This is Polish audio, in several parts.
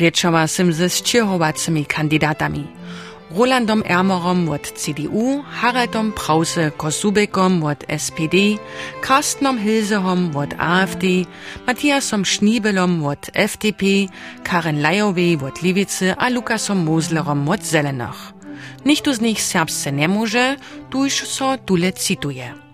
Rečała sym ze sčehovacymi kandidatami. Rolandom Ermerom od CDU, Haraldom Brause Kosubekom od SPD, Carstenom Hilsehom od AfD, Matthiasom Schniebelom od FDP, Karen Lajowej od Lewicy a Lukasom Moslerom od Zelenych. Nichtu z nich serbsce nie może, tuż so tule cituje.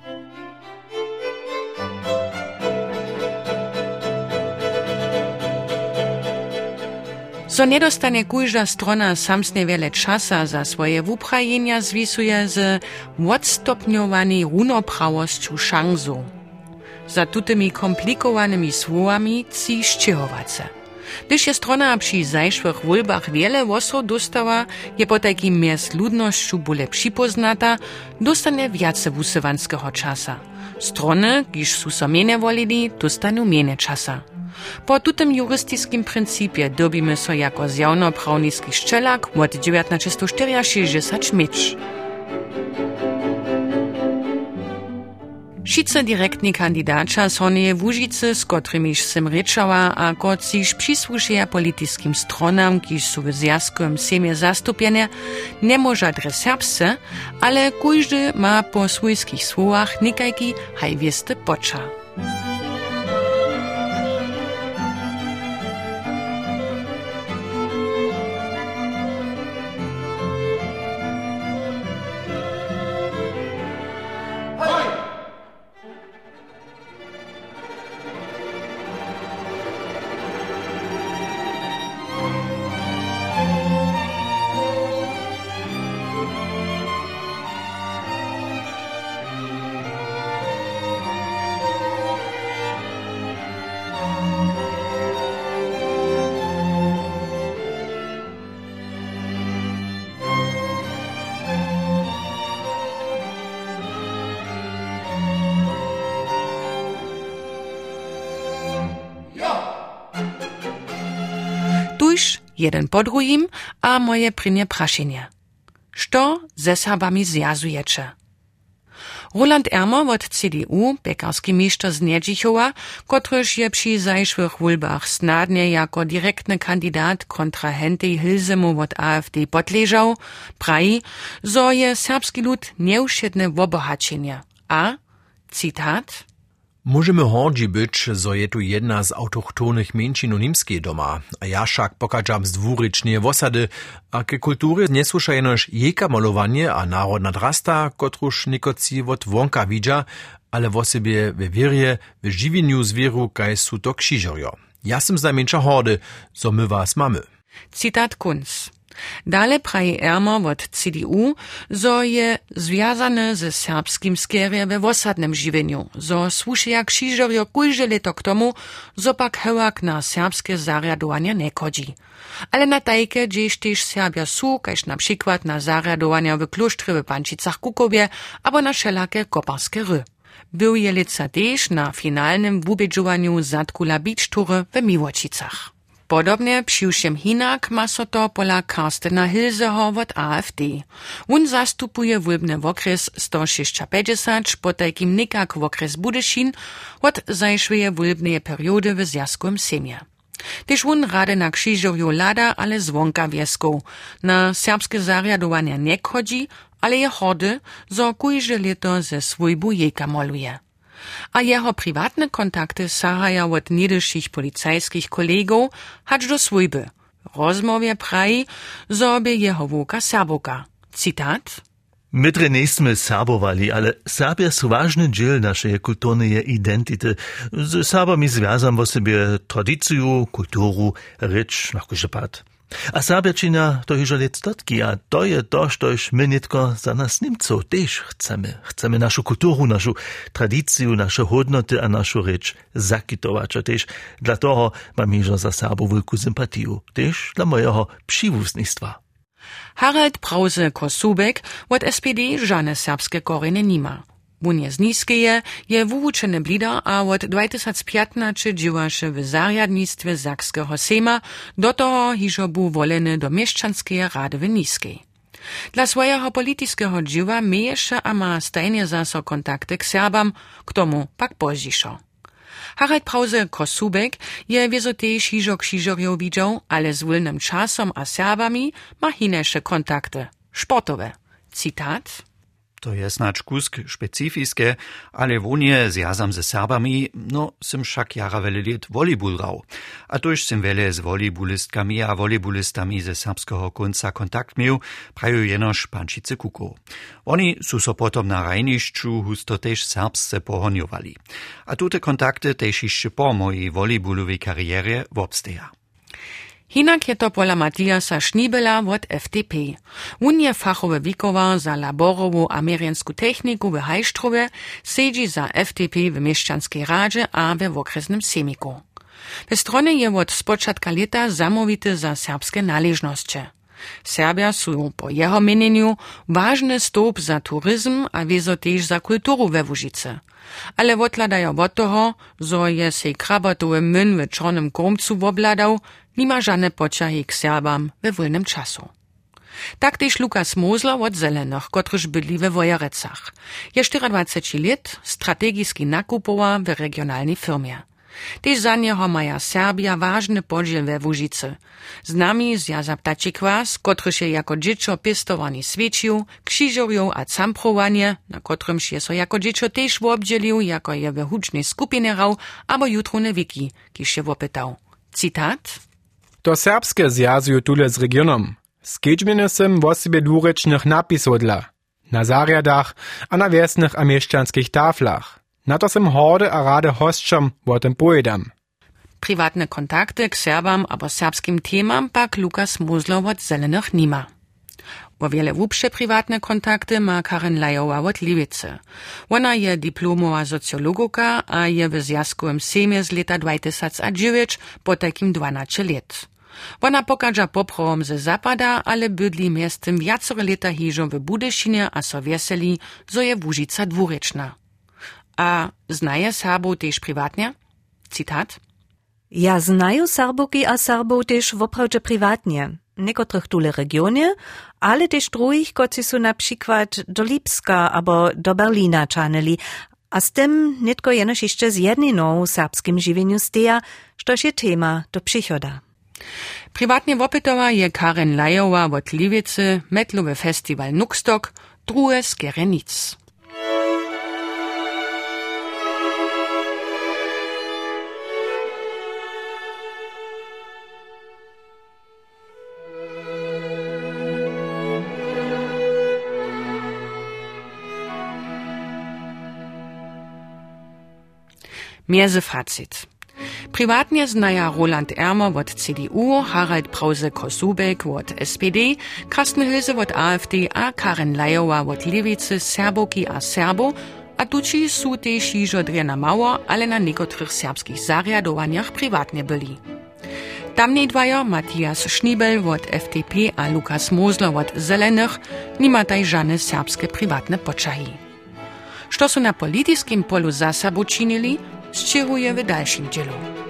So nedostanie kujža strona samsne wiele czasa za swoje wuprajenia zwisuje z odstopniowani runoprawosću szansu. Za tutymi komplikowanymi słowami ci szczychowace. Gdyż je strona przy zajszłych wólbach wiele wosów dostała, je po takim miast ludnościu bóle przypoznata, dostanie wiace wusywanskiego czasa. Strony, kiż su so miene wolili, dostaną miene czasa. Po tutem juristiskim principie dobimy so jako zjawno-prawniski szczelak od 1964 mieć. Šice direktni kandidača so nie Łužice, z którymiž sem a kociž przysłušeja politiskim stronam, kiž su w zjazkovem semie zastupjene, nie może adres ale kujdy ma po swojskich słowach nikajki hajwieste poča. Jeden po drugim, a moje prynie praszenie. Što ze Serbami zjazujecie? Roland Ermer od CDU, pekarski mistrz z Niedžichova, kotryż je przy zajszłych wólbach snadnie jako direktny kandidat kontrahentej Hilzemu od AfD podleżał, praji, zo je serbski lud nieušetne wobohaczenie. A, cytat, Możemy hordzi być, zo je tu jedna z autochtonych mniejszyn nimskiej doma, a ja szak pokażam z dwurycznie wosady, a ke kultury nie słyszajnoż jeka malowanie a narodna drasta, kotruż nikoci od wonka widza, ale w osobie we wierie, w żywieniu zwieru, kaj su to krzyżorio. Ja sam znajmniejsza hody, zo my was mamy. Cytat Kunz. Dale praje Ermer od CDU, zo je związane ze serbskim skierje we wosadnym żywieniu, zo słuszeja krzyżorio kujże leto k tomu, zo hełak na serbskie zariadowania nie kodzi. Ale na tajke, gdzieś też Serbia su, kaž na przykład na zariadowania w klusztry w Pančicach Kukowie, albo na szelakie koparskie ry. Był je też na finalnym wubedżowaniu Zatkula Beach Toury w Miłocicach. Podobnie přiwšem hinak ma so to pola Karstena Hilzeho od AfD. On zastupuje wólbny okres 150, potajkim nikak okres Budešin od zajszweje wólbnej periody w zjazkowym semie. Tyż on rade na krzyżowiu lada, ale zwonka wieską. Na serbskie zariadowania nie chodzi, ale je hody, zo kujże leto ze swojbu jejka moluje a jeho prywatne kontakty sahaja od niedysších policajskich kolegów hacz do swójby. Rozmowie praji, zobie jeho wuka serboka. Cytat. My tre nejsme Serbovali, ale Serbia su ważny dziel naszej kulturnej identity. Z Serbami związam w sobie tradycję, kulturu, rycz, nakużepat. A Sabiaczyna to już statki, a to je to, co już my nitko za nas Niemców też chcemy. Chcemy naszą kulturę, naszą tradycję, nasze hodnoty, a naszą rzecz zakitować. A też dla toho mam już za sobą wielką sympatię. Też dla mojego przywóznictwa. Harald Brause-Kosubek od SPD żadne serbskie korzenie nie ma. Z Niskeje je wuwučene blida a od 2015 dziwaše w zarjadnictwie Zakskiego Sejma, do toho hižo bu wolene do mieszczanskeje rady w Niskiej. Dla swojego politycznego dziwa miejesze a ma stajnie zaso kontakty k Serbam, k tomu pak pozdzišo. Harald Prause Kosubek je wiezo też hižo krzyżorjo widział, ale z wolnym czasem a Serbami ma hinesze kontakty, sportowe. Citat. To je snacz kusk specifiske, ale wunie zjazam ze Serbami, no sim však jara vele let. A tož sim vele z volejbulistkami a volejbulistami ze serbskiego konca kontakt miał, prajú jenož pančice kuko. Oni su so potom na rajnišću husto tež serbsce pohonjovali. A tute kontakty tež išće po mojej volejbulowej karierje wobsteja. Hinak je to pola Matiasa od FDP. On je wikowa za laborowu ameriensku techniku w Hajsztrowie, sedzi za FDP w Mieszczanskiej Radzie a we okresnym Semiku. W stronie je od spočatka leta za serbskie należności. Serbia są po jeho mienieniu ważny stop za turyzm a wiezo za kulturu we Łużyce. Ale odladają od toho, zo je sej krabatowy myn w czarnym kromcu wobladał, nima żadne pociahy k Serbam we wolnym czasu. Tak też Lukas Mosler od Zelenych, kotryż byli we Wojerecach. Je 24 lat strategiski nakupowa w regionalnej firmie. Tež za něho maja Serbia ważny podziel we Łużycy. Z nami zjaza ptaci kwas, kotryż je jako dziecko pistowani świecił, krzyżorią a camprowanie, na kotrymż je so jako dziecko też wobdzielił, jako je we hucznej skupinie rał, abo jutro ne wiki, kiż się wopytał. Citat? To serbskie zjazują tule z regionom. Skedźmieny sem w osobie dwurečnych napisodla. Na zariadach a na wiesnych a taflach. Na to sem horde a rade hosćom o tym pojedam. Privatne kontakty k Serbam abo serbskim temam pak Lukas Musler od Zelenych nima. O wiele wupsze prywatne kontakty ma Karen Lajowa od Liwice. Ona je diplomowa socjologuka, a je w zjaskowym semie z leta 2009 po takim 12 let. Ona pokaża poprawom ze zapada, ale bydli miastem wiacore leta hiżo w Budyszynie a so wieseli, zo je Łużyca dwureczna. A znaje Serbów też prywatnie? Citat. Ja znaju Serboki a Serbów też woprawdzie prywatnie. Niekotrych tule regionie, ale też drugich, koci su na przykład do Lipska albo do Berlina czaneli, a z tym nitko jenoż jeszcze z jedniną serbskim żywieniu steja, sztoż je tema do przychoda. Prywatnie wopytowa je Karen Lajowa od Liwicy, metlowy festiwal Nukstok, drugie z Gerenic. Mierzefazit. Privatnje znaja Roland Ermer od CDU, Harald Brause Kosubek od SPD, Karsten Hilse od AfD, a Karen Lajova od Levice, Serboki a Serbo, a tuči su tež jižo dve na malo, ale na nekaterih serbskih zarjadovanjah privatne bili. Tamni dvaja, Matijas Šnibel od FDP a Lukas Mozler od Zelenih, nimata i žane serbske privatne počaji. Što su na politijskim polu za sabo činili, 谁会为单身者留？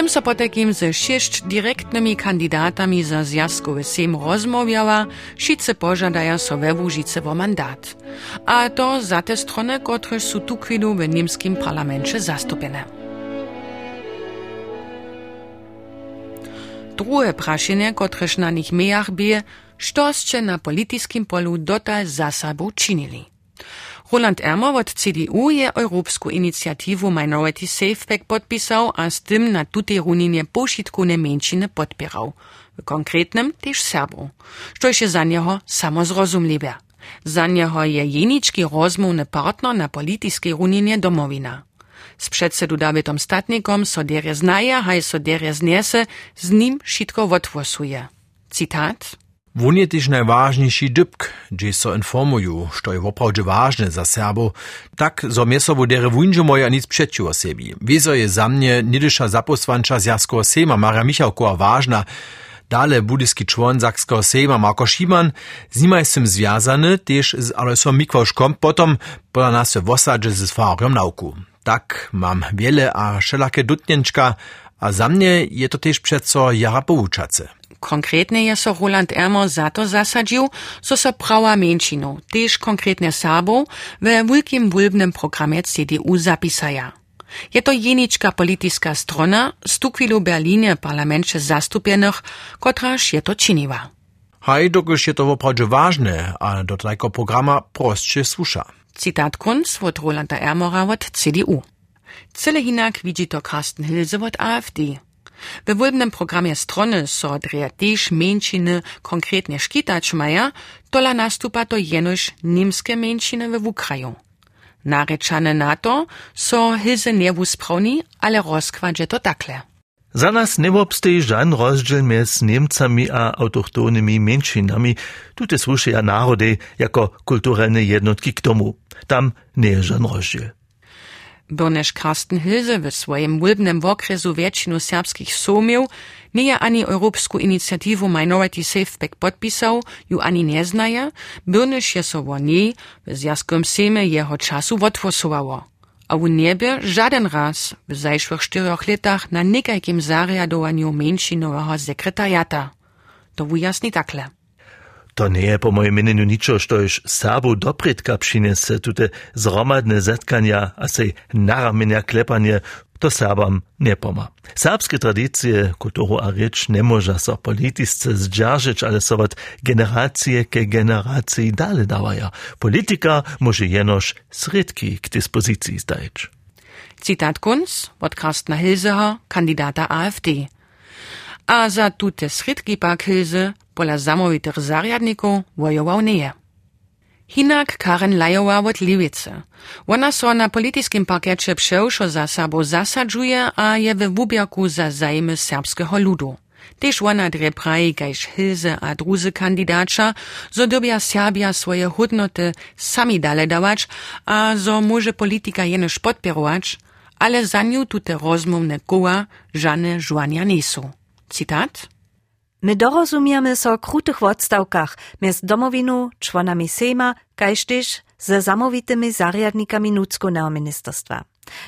Sem so potekim ze šešć direktnymi kandidatami za zjazkowy sejm rozmawiała, wszyscy pożadają so we mandat. A to za te strony, które są tu chwilu w niemskim parlamencie zastąpione. druhe prašenje, kotrež na nich mejach bije, što ste na politiskim polu dotal za sabo činili. Roland Ermor od CDU je evropsku inicijativu Minority Safeback podpisal, a s tem na tudi runinje pošitkovne menšine podpiral. V konkretnem tež Srbov, što je še za njega samo zrozumljive. Za njega je jenički rozmovne partner na politijski runinje domovina. S predsedu Davidom Statnikom soderje znaje, haj soderje znese, z njim šitko votvosuje. Citat. Won je też najważniejszy dybk, gdzie so informuju, što je woprawdzie ważne za Serbo, tak, so mnie sobą dere wundzie moja nic przeciło sebi. Wieso je za mnie nidysza zaposłancza z Jaskova Sejma Mara Michałkowa ważna, Dale budyski człon Zakskiego Sejma Marko Sziman, z nim jestem też z Alojsem Mikwoszkom, potem poda nas w osadzie z Nauku. Tak, mam wiele a wszelakie dutnięczka, a za mnie je to też przeco jara pouczace. Konkretnie je so Roland Ermer za to zasadził, so so prawa menšinu, też konkretnie Serbów, we wielkim wulbnym programie CDU zapisaja. Je to jenička politiska strona, stukwilu Berlinie parlamencie zastupionych, kotraż je to činiła. Haj, dokud je to woprawdźe ważne, a do tego programa prostsze słusza. Citat Kunz od Rolanda Ermora od CDU. Cyle hinak widzi to Carsten Hilse od AfD. We wólbnym programie strony so dreja też mężczyny konkretnie szkitać maja, tola nastupa to jenoś niemskie mężczyny we Ukraju. Narečane na to so Hilse niewusprauni, ale rozkładzie to takle. Za nas nie obstoi żaden rozdziel między Niemcami a autochtonymi mniejszynami. Tute słuchają narody jako kulturalne jednotki k tomu. Tam nie jest żaden rozdziel. Brnež Karsten Hilse w swoim wólbnym okresu většinu serbskich somiów nie ani europsku inicjativu Minority Safeback podpisał, ju ani nie znaje, Brnež je so wo nie w zjazkom sejme jeho czasu odwosowało. A u niebie żaden raz w zajszłych czterech latach na nikajkim zariadowaniu mniejszynowego sekretariata. To wujasni takle. To nie je po mojem meneniu ničo, što još Serbu dopredka přinese tute zromadne zetkanja a sej naramenja klepanje, to Serbam nie poma. Serbskie tradycje, kulturu a rečь ne moža so politisce zdržeć, ale so od generacije ke generaciji dale dawaja. Politika može jenož sredki k dispozycji zdajeć. Citat Kunz od Karstna Hilseher, kandidata AfD. A za tute sredki pak Hilse pola zamowitych zariadników wojował nie. Hinak Karen Lajowa od Liwice. Ona so na politiskim parkecie przewszo za sabo zasadzuje, a je we wubierku za zajmy serbskiego ludu. Tež ona dre praji, kajž Hilse a druzy kandidača, zo dobia Serbia swoje hodnoty sami dale a zo może politika jenož podpierować, ale za nią tute rozmowne koła żane żwania nie są. Citat? My dorozumiemy so krutych odstawkach między domowinu, członami Sejma, kaž też ze zamowitymi zariadnikami Nuckoného ministerstwa.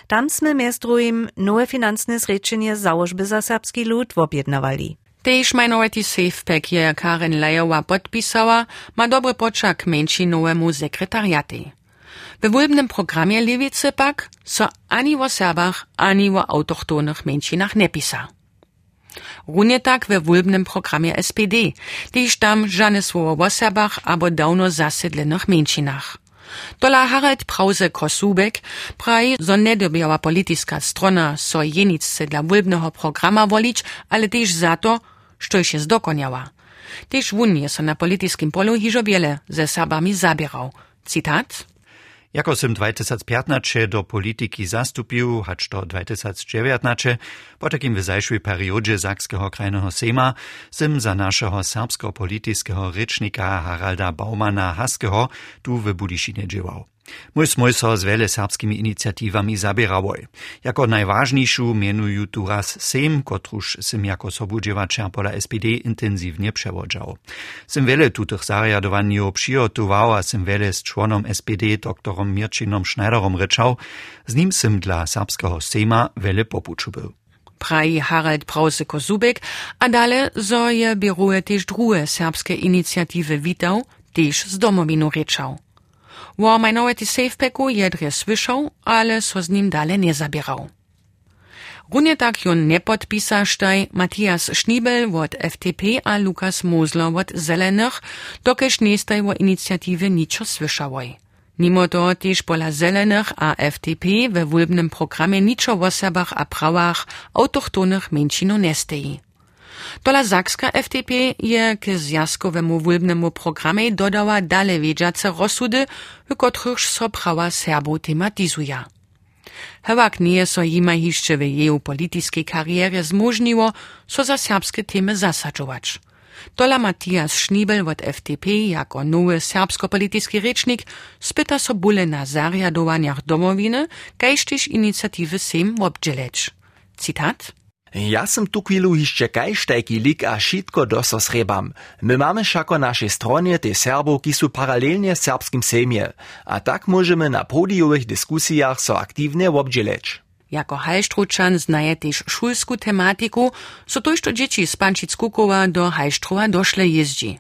Tam sme między drugim nowe finansne zrečenie założby za serbski lud objednawali. Tež Minority Safepack je Karen Lajowa podpisała, ma dobry poczak mniejszynowemu sekretariaty. We wólbnym programie Lewicy pak so ani o Serbach, ani o autochtonych mniejszynach nie pisa. Runie tak we wólbnym programie SPD, gdyż tam żadne słowo o Serbach albo dawno zasiedlenych mniejszynach. Tola Harald Prause Kosubek praji, zo nie dobiała polityczna strona so jenicce dla wólbnego programa wolić, ale też za to, što się zdokoniała. Też wun je so na politycznym polu hižo wiele ze Serbami zabierał. Citat? Jako sem 2015 do politiki zastupił, hacz do 2019, po takim wyzajszej periodzie Sakskiego krajnego Sejma, sem za naszego serbsko-politycznego rycznika Haralda Baumana Haskeho tu w Budiszynie dziełał. Mój smoj so z wiele serbskimi inicjatywami zabierałoj. Jako najważniejszą mienuju tu raz Sejm, kotruż sem jako sobudziewaczem pola SPD intensywnie przewodzał. Sem wiele tutych zariadowaniów przygotował, a sem wiele z członom SPD doktorom Mirczynom Schneiderom ryczał, z nim sem dla serbskiego Sejma wiele popuczu był. praji Harald Prause Kosubek, a dale zo je bieruje też drugie serbskie inicjatywy witał, też z domowinu ryczał. Wo Minority Safepacku je dre słyszał, ale so z nim dale nie zabierał. Runie tak jon nie podpisaštaj Matthias Schniebel od FDP a Lukas Mosler od Zelenych, dokež nestaj o inicjatywie niczo słyszałoj. Mimo to pola Zelenych a FDP we wólbnym programie niczo o osobach a prawach autochtonych mężczyzn nesteji. Tola Zakska FDP je k zjazkowemu wólbnemu programie dodała dalej wiedzące rozsudy, w których so prawa Serbów tematizuje. Hewak nie so jima jeszcze w jej politycznej karierze zmożniło, so za serbskie temy zasadzować. Tola Matthias Schniebel od FDP jako nowy serbsko-polityczny rzecznik spyta so bóle na zariadowaniach domowiny, kajż też inicjatywy SEM obdzieleć. Cytat. Ja sam tu chwilu jeszcze kajsztajki lik a šitko doso srebam. My mamy šako naszej stronie te Serbów, ki su paralelnie serbskim sejmie, a tak możemy na podijowych dyskusjach so aktywnie obdzieleć. Jako Hajštručan znaje też szulsku tematiku, so to to dzieci z Pančickukowa do Hajštrova došle jeździ.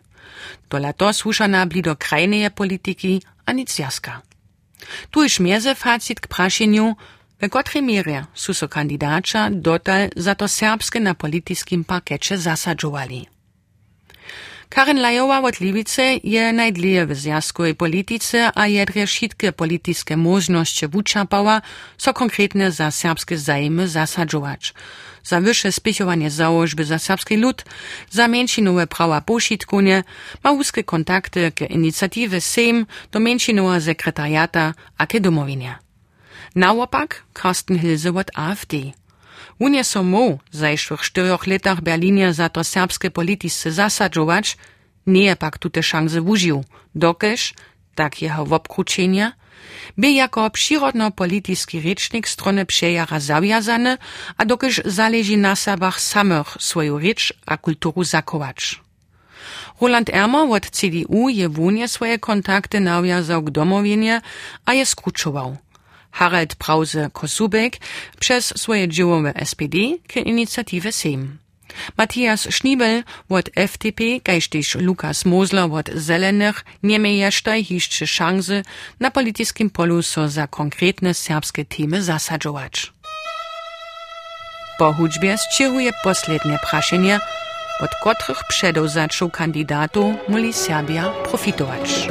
To lato słuszana bli do krajneje polityki, a nic jaska. Tu iż mierze facit k kotrej mierze su so kandidača dotal za to serbskie na politiskim parkecie zasadzowali. Karin Lajowa od je najdlije w zjazkowej polityce, a jedre wszystkie polityczne możności wuczapała, so konkretnie za serbskie zajmy zasadzować. Za wyższe spichowanie założby za serbski lud, za mężczynowe prawa poszitkunie, ma wuskie kontakty k inicjatywy SEM do mężczynowa sekretariata a ke domowinia. Naopak Carsten Hilse od AfD. Unie so mu w zajszłych czterech latach Berlinie za to serbskie polityce zasadzować, nie pak tute szanse wużył, dokeż, tak jeho wobkruczenia, by jako przyrodno-polityczny rycznik strony przejara zawiązany, a dokeż zależy na sabach samych swoją rycz a kulturu zakować. Roland Ermer od CDU je wunie swoje kontakty nawiązał k domowinie, a je skruczował. Harald Brause-Kosubek przez swoje dzieło w SPD k inicjatywie SEM. Matthias Schniebel od FDP, gajsztyż Lukas Mosler od Zelenych nie miejesztaj jeszcze szansy na politycznym polu so za konkretne serbskie temy zasadzować. Po hudźbie sčiruje poslednie praszenie, od których przedów zaczął kandydatów muli Serbia profitować.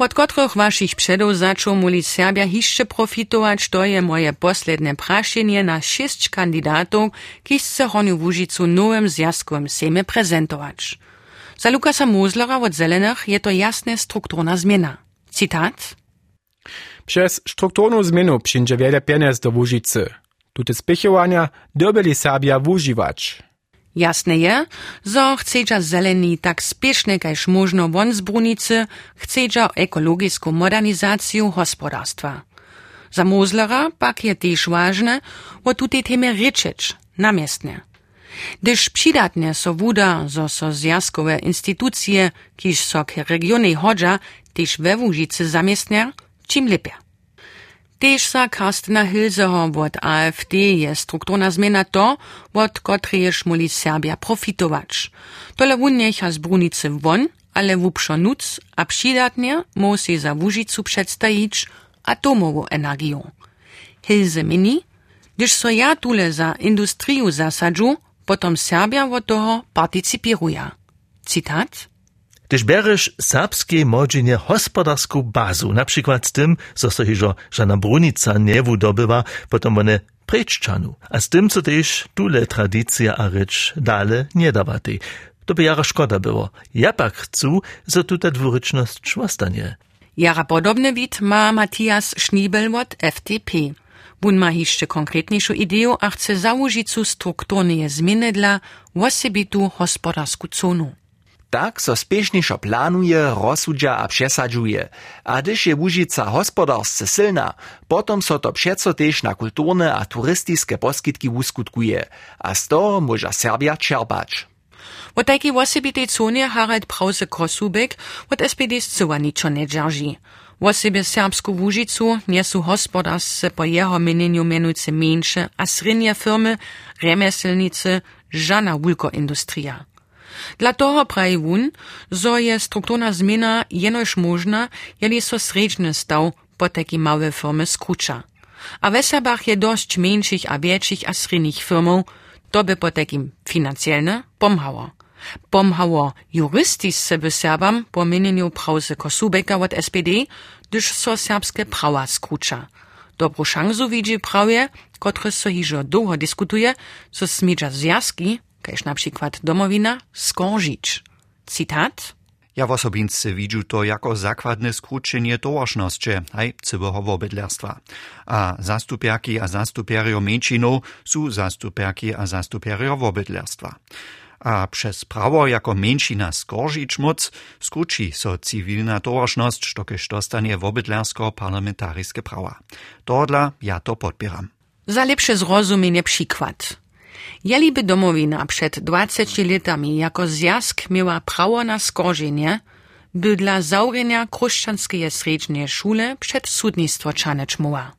Od kotrych waszych předów zaczął muli Serbia hiszcze profitować, to je moje posledne praszenie na sześć kandydatów, ki chce honiu w Łużycu nowym zjazkowym sejmie prezentować. Za Lukasa Mozlera od Zelenych je to jasna strukturna zmiana. Cytat. Przez strukturną zmianę przyjdzie wiele pieniędzy do Łużycy. Tute spychowania dobili Serbia. Jasne je, zo chcedža zeleni tak spiešne kajž možno von z brunice, chcedža ekologijsku modernizaciju hospodarstva. Za Mozlera pak je tež važne, o tute teme rečeč, namestne. Gdyż przydatne so wuda, zo so zjazkowe instytucje, kiż so k regiony hodża, tež lepiej. Tež sa Karstena Hilzeho od AfD je strukturna zmiana to, od moli Serbia profitować. Tole necha z Brunice won, ale wupšo nuc a přidatnie musi za Łużycu przedstawić atomową energię. Hilze mini, gdyż so tule za industriu zasadzu, potom Serbia od toho participiruje. Cytat. Gdyż bierzesz serbskie modzenie hospodarską bazu, na przykład tym, co so hiżo żana brunica nie wydobywa, potom one preččanu, a z tym, co też tule tradycja a rycz dale nie dawaty. To by jara szkoda było. Ja pak chcę, że tuta dwuryczność zostanie. Jara podobny wid ma Matthias Schniebel od FDP. Bun ma jeszcze konkretniejszą ideę, a chce założyć strukturne zmiany dla osobitu hospodarsku zonu. Tak so spiešniejszo planuje, rozsudza a przesadzuje. A gdyż je Łužica hospodarsce silna, potom so to přeco tež na kulturne a turistiske poskitki uskutkuje. A z toho może Serbia čerpać. Od takiej osobitej zonie Harald Brause Kosubek od SPD zcowa niczo nie dzierży. Wosebie serbsku Łužicu nie są hospodarsce po jeho mienieniu mianujce mniejsze a srednie firmy, remeselnice, żana wulkoindustria. Dla toho praji wun, zo je strukturna zmiana jenož možna, jeli so sredźny staw po taki małe firmy skrucza. A w Serbach je a większych a srednich firmów, to by po takim finansjelne pomhało. Pomhało juristisce by Serbam po Prause Kosubeka od SPD, gdyż so serbskie prawa skrucza. Dobrą szansu widzi prawie, które so hižo długo dyskutuje, co smidża zjazki kaž na przykład domowina skoržić. Cytat. Ja w osobince widzę to jako zakładne skrócenie tołożności, haj, całego wobydlerstwa. A zastupiaki a zastupiario mniejszynów są zastupiaki a zastupiario wobydlerstwa. A przez prawo jako mniejszyna skoržić moc skróci so cywilna tołożność, sztokeż dostanie wobydlersko-parlamentarskie prawa. Todla ja to podpieram. Za lepsze zrozumienie przykład. Jeli by domowina przed 20 latami jako zjazk miała prawo na skorzenie, by dla zaurenia chrześcijańskiej sredźnej szule przed sudnictwo czanecz muła.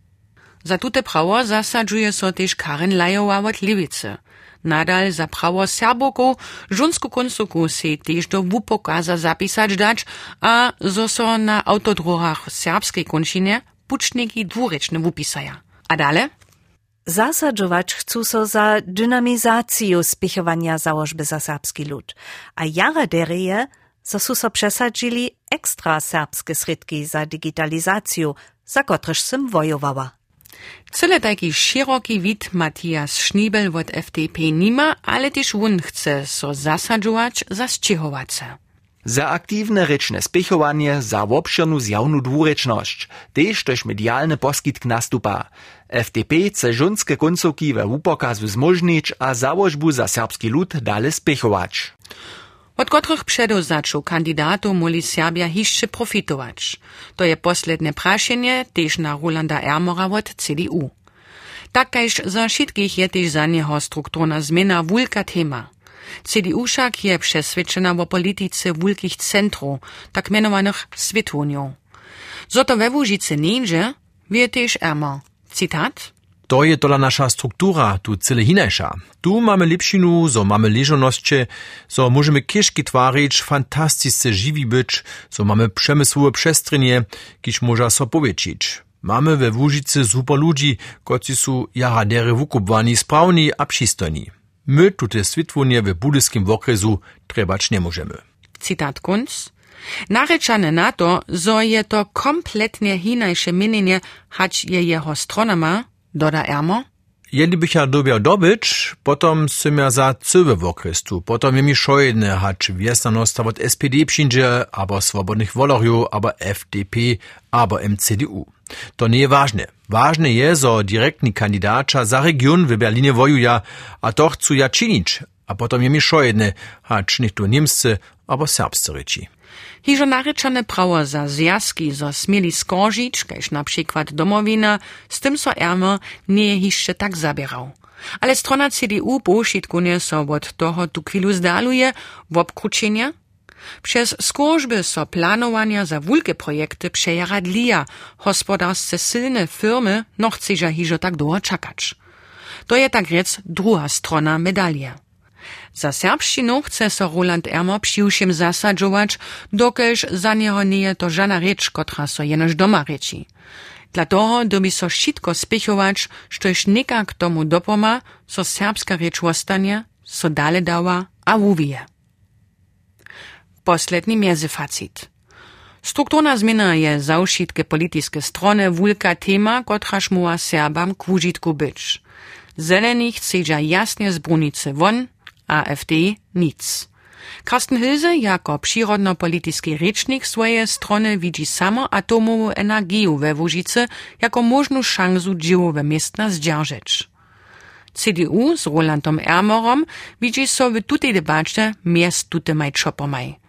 Za tute prawo zasadzuje so też Karen Lajowa od. Nadal za prawo Serboku żunsku konsuku se też do wupokaza zapisać dać, a zo so na autodrohach serbskiej končinie pučniki dwurečne wupisaja. A dale? Zasadzować chcą za dynamizację spichowania założby za serbski lud, a jara dereje, so so przesadzili ekstra serbskie sredki za digitalizację, za kotreż sym wojowała. Cyle taki szeroki wid Matthias Schniebel od FDP nima, ale też on chce so zasadzować za zčihować se. Za aktywne rečne spichowanie, za obširnu zjawnu dwurečność, tež tož medialny poskitk nastupa. FDP chce žunske koncovki we wupokazu zmožnić a założbu za serbski lud dale spichować. Od kotrych předov zaczął kandidatów moli Serbia hišće profitować. To je posledne prašenje tež na Rolanda Ermora od CDU. Takajž za všetkých je tež za neho strukturna zmiana wulka tema. CDU však je přesvědčena o politice wulkich centrów, tak mianowanych Svetoniów. Zoto we Łužice nieže, wie tež Ermer. Cytat. To je tola nasza struktura, tu cyle hinajsza. Tu mamy lepšinu, so mamy leżonosće, so możemy kieszki twarić, fantastisce żywi być, so mamy przemysłowe przestrzenie, kiż można so. Mamy we super ludzi, koci su jara dere wukupwani, sprawni a. My tute switwonie w budyskim okresu trebać nie możemy. Cytat Kunz. Narečane na to, zo je to kompletnie hinajsze mienienie, hać je jeho strona ma, doda Ermo. Jeli bych ja dobiał dobyć, potom sym ja za cywy w okresu, potom je mi szojne, hać wiesnanost od SPD przyjdzie, abo swobodnych wolorju, abo FDP, abo MCDU. To nie je ważne. Ważne je, zo direktni kandidača za region w Berlinie wojuja, a to chcą ja czynić, a potom je mi szojne, hać nicht tu niemscy, abo serbscy reči. Hižo narečane prawo za zjazki, zo smieli skoržić, kajž na przykład domowina, z tym so Ermer nie je hišće tak zabierał. Ale strona CDU pošitkunie so od toho tu chwilu zdaluje w obkruczenia. Przez skorzby so planowania za wulkie projekty przejaradlija hospodarsce silne firmy no chceža hižo tak długo czekać. To je tak rec druga strona medalie. Za serbšćinu chce so Roland Ermer přiwšim zasadžować, dokelž za nieho nie je to żana rzecz, kotra so jenož doma reči. Dla toho dobi so šitko spichować, štož nikak tomu dopoma, so serbska rzecz ostanie, so dale dała, a wuvije. Posledni mezefacit. Strukturna zmiana je za ušitke politiske strony wulka tema, kotraž muła Serbam k wužitku być. Zeleni chcedža jasnie z brunice won, AfD nic. Karsten Hilse jako przyrodno-polityczny rzecznik swojej strony widzi samo atomową energię we Łużycy jako możną szansę dziełowe miasta zdzierżyć. CDU z Rolandom Ermerom widzi so w tutej debacie miast tute maj.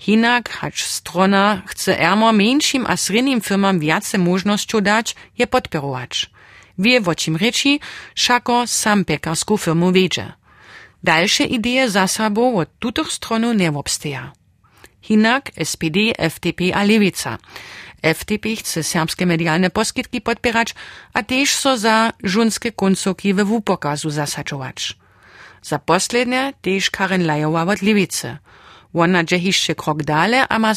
Hinak, hacz strona chce Ermer mniejszym a średnim firmam więcej możnością dać, je podpirować. Wie o czym reči, szako sam pekarską firmu wiedzie. Dalsze idee zasobą od tutych stronu nie obsteja. Hinak SPD, FDP a Lewica. FDP chce serbskie medialne poskitki podpierać, a też so za żunskie końcówki we wupokazu zasadzować. Za poslednie też Karen Lajowa od Lewicy. Ona dże jeszcze krok dalej, a ma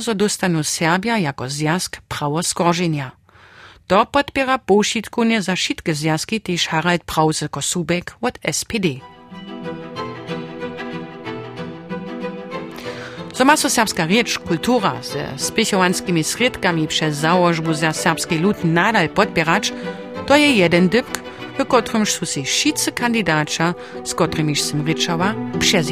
zo dostanu Serbia jako zjazk prawo skorżenia. To podpiera pošitkunje za šitke zjazki też Harald Prause-Kosubek od SPD. So ma so serbska rzecz, kultura ze spichowanskimi sredkami przez założbu za serbski lud nadal podpierać, to je jeden dybk, w którym są się wszyscy kandydaci, z którymi się ryczała, przez.